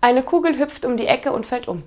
Eine Kugel hüpft um die Ecke und fällt um.